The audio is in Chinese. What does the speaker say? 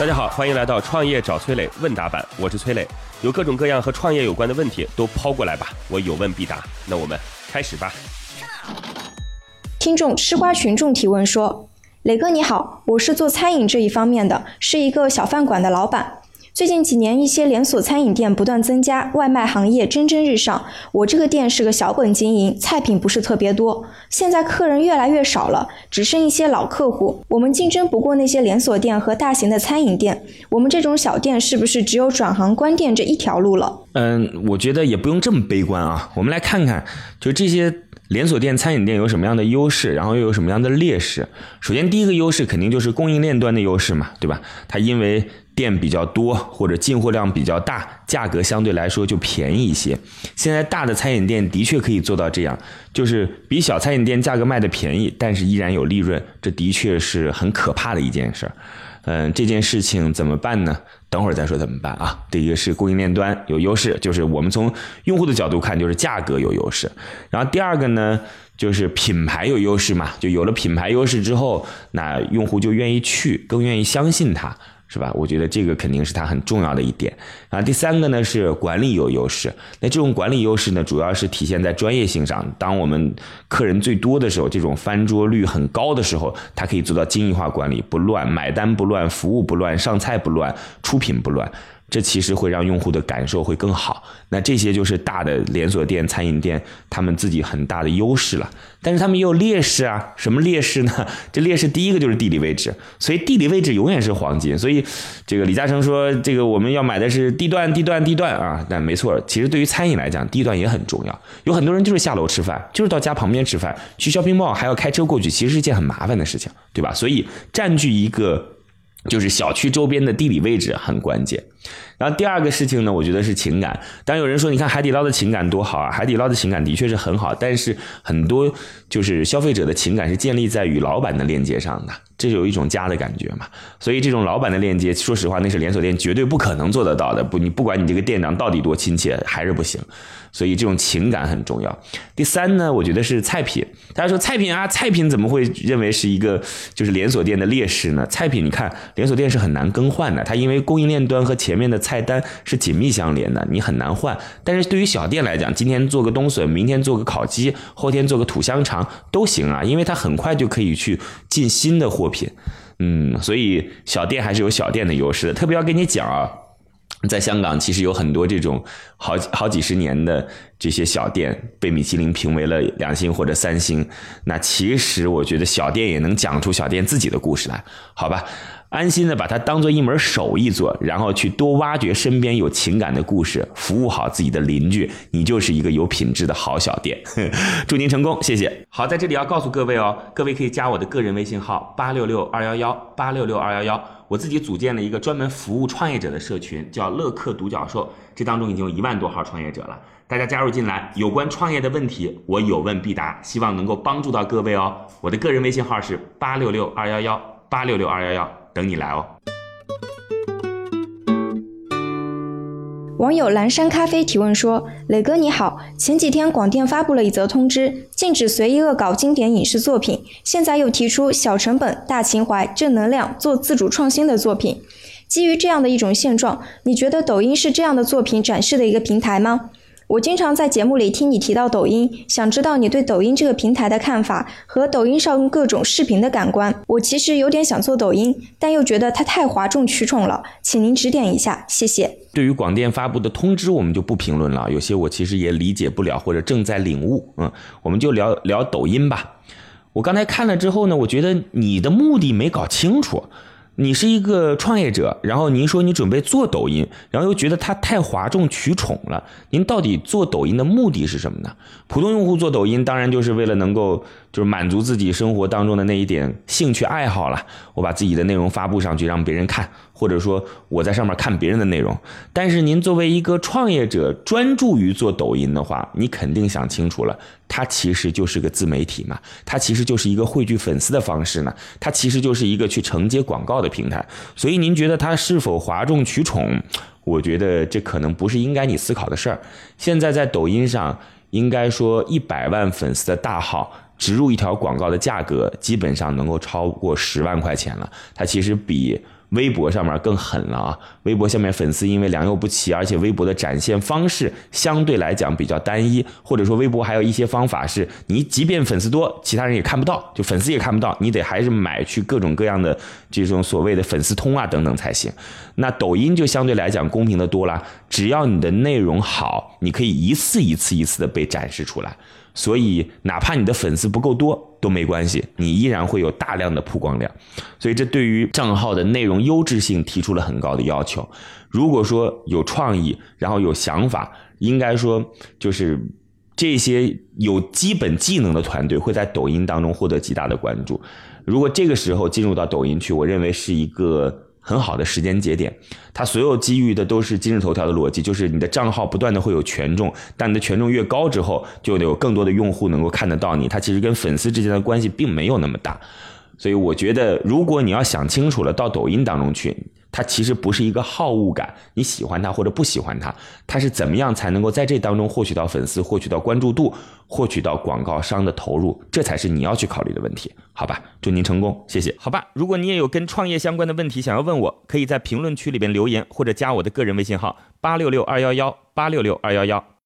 大家好，欢迎来到创业找崔磊问答版，我是崔磊，有各种各样和创业有关的问题都抛过来吧，我有问必答。那我们开始吧。听众吃瓜群众提问说：“磊哥你好，我是做餐饮这一方面的，是一个小饭馆的老板。最近几年，一些连锁餐饮店不断增加，外卖行业蒸蒸日上。我这个店是个小本经营，菜品不是特别多。现在客人越来越少了，只剩一些老客户。我们竞争不过那些连锁店和大型的餐饮店。我们这种小店是不是只有转行关店这一条路了？”嗯，我觉得也不用这么悲观啊。我们来看看，就这些连锁店、餐饮店有什么样的优势，然后又有什么样的劣势。首先，第一个优势肯定就是供应链端的优势嘛，对吧？它因为店比较多或者进货量比较大，价格相对来说就便宜一些。现在大的餐饮店的确可以做到这样，就是比小餐饮店价格卖的便宜，但是依然有利润，这的确是很可怕的一件事儿。嗯，这件事情怎么办呢？等会儿再说怎么办啊。第一个是供应链端有优势，就是我们从用户的角度看，就是价格有优势。然后第二个呢，就是品牌有优势嘛，就有了品牌优势之后，那用户就愿意去，更愿意相信它。是吧？我觉得这个肯定是它很重要的一点。啊第三个呢是管理有优势。那这种管理优势呢，主要是体现在专业性上。当我们客人最多的时候，这种翻桌率很高的时候，它可以做到精益化管理，不乱，买单不乱，服务不乱，上菜不乱，出品不乱。这其实会让用户的感受会更好。那这些就是大的连锁店、餐饮店他们自己很大的优势了。但是他们也有劣势啊。什么劣势呢？这劣势第一个就是地理位置。所以地理位置永远是黄金。所以这个李嘉诚说，这个我们要买的是地段、地段、地段啊。但没错，其实对于餐饮来讲，地段也很重要。有很多人就是下楼吃饭，就是到家旁边吃饭，去 shopping mall 还要开车过去，其实是一件很麻烦的事情，对吧？所以占据一个。就是小区周边的地理位置很关键，然后第二个事情呢，我觉得是情感。当有人说，你看海底捞的情感多好啊，海底捞的情感的确是很好，但是很多就是消费者的情感是建立在与老板的链接上的，这有一种家的感觉嘛。所以这种老板的链接，说实话，那是连锁店绝对不可能做得到的。不，你不管你这个店长到底多亲切，还是不行。所以这种情感很重要。第三呢，我觉得是菜品。大家说菜品啊，菜品怎么会认为是一个就是连锁店的劣势呢？菜品你看，连锁店是很难更换的，它因为供应链端和前面的菜菜单是紧密相连的，你很难换。但是对于小店来讲，今天做个冬笋，明天做个烤鸡，后天做个土香肠都行啊，因为它很快就可以去进新的货品。嗯，所以小店还是有小店的优势的。特别要跟你讲啊。在香港，其实有很多这种好好几十年的这些小店，被米其林评为了两星或者三星。那其实我觉得小店也能讲出小店自己的故事来，好吧？安心的把它当做一门手艺做，然后去多挖掘身边有情感的故事，服务好自己的邻居，你就是一个有品质的好小店。祝您成功，谢谢。好，在这里要告诉各位哦，各位可以加我的个人微信号八六六二幺幺八六六二幺幺。我自己组建了一个专门服务创业者的社群，叫乐客独角兽。这当中已经有一万多号创业者了，大家加入进来，有关创业的问题，我有问必答，希望能够帮助到各位哦。我的个人微信号是八六六二幺幺八六六二幺幺，等你来哦。网友蓝山咖啡提问说：“磊哥你好，前几天广电发布了一则通知，禁止随意恶搞经典影视作品，现在又提出小成本、大情怀、正能量，做自主创新的作品。基于这样的一种现状，你觉得抖音是这样的作品展示的一个平台吗？”我经常在节目里听你提到抖音，想知道你对抖音这个平台的看法和抖音上各种视频的感官。我其实有点想做抖音，但又觉得它太哗众取宠了，请您指点一下，谢谢。对于广电发布的通知，我们就不评论了，有些我其实也理解不了或者正在领悟。嗯，我们就聊聊抖音吧。我刚才看了之后呢，我觉得你的目的没搞清楚。你是一个创业者，然后您说你准备做抖音，然后又觉得它太哗众取宠了。您到底做抖音的目的是什么呢？普通用户做抖音，当然就是为了能够就是满足自己生活当中的那一点兴趣爱好了。我把自己的内容发布上去，让别人看。或者说我在上面看别人的内容，但是您作为一个创业者，专注于做抖音的话，你肯定想清楚了，它其实就是个自媒体嘛，它其实就是一个汇聚粉丝的方式呢，它其实就是一个去承接广告的平台。所以您觉得它是否哗众取宠？我觉得这可能不是应该你思考的事儿。现在在抖音上，应该说一百万粉丝的大号植入一条广告的价格，基本上能够超过十万块钱了。它其实比。微博上面更狠了啊！微博下面粉丝因为良莠不齐，而且微博的展现方式相对来讲比较单一，或者说微博还有一些方法是你即便粉丝多，其他人也看不到，就粉丝也看不到，你得还是买去各种各样的这种所谓的粉丝通啊等等才行。那抖音就相对来讲公平的多了，只要你的内容好，你可以一次一次一次的被展示出来。所以，哪怕你的粉丝不够多都没关系，你依然会有大量的曝光量。所以，这对于账号的内容优质性提出了很高的要求。如果说有创意，然后有想法，应该说就是这些有基本技能的团队会在抖音当中获得极大的关注。如果这个时候进入到抖音去，我认为是一个。很好的时间节点，它所有基于的都是今日头条的逻辑，就是你的账号不断的会有权重，但你的权重越高之后，就有更多的用户能够看得到你，它其实跟粉丝之间的关系并没有那么大。所以我觉得，如果你要想清楚了，到抖音当中去，它其实不是一个好恶感，你喜欢它或者不喜欢它，它是怎么样才能够在这当中获取到粉丝、获取到关注度、获取到广告商的投入，这才是你要去考虑的问题，好吧？祝您成功，谢谢。好吧，如果你也有跟创业相关的问题想要问我，可以在评论区里边留言，或者加我的个人微信号八六六二幺幺八六六二幺幺。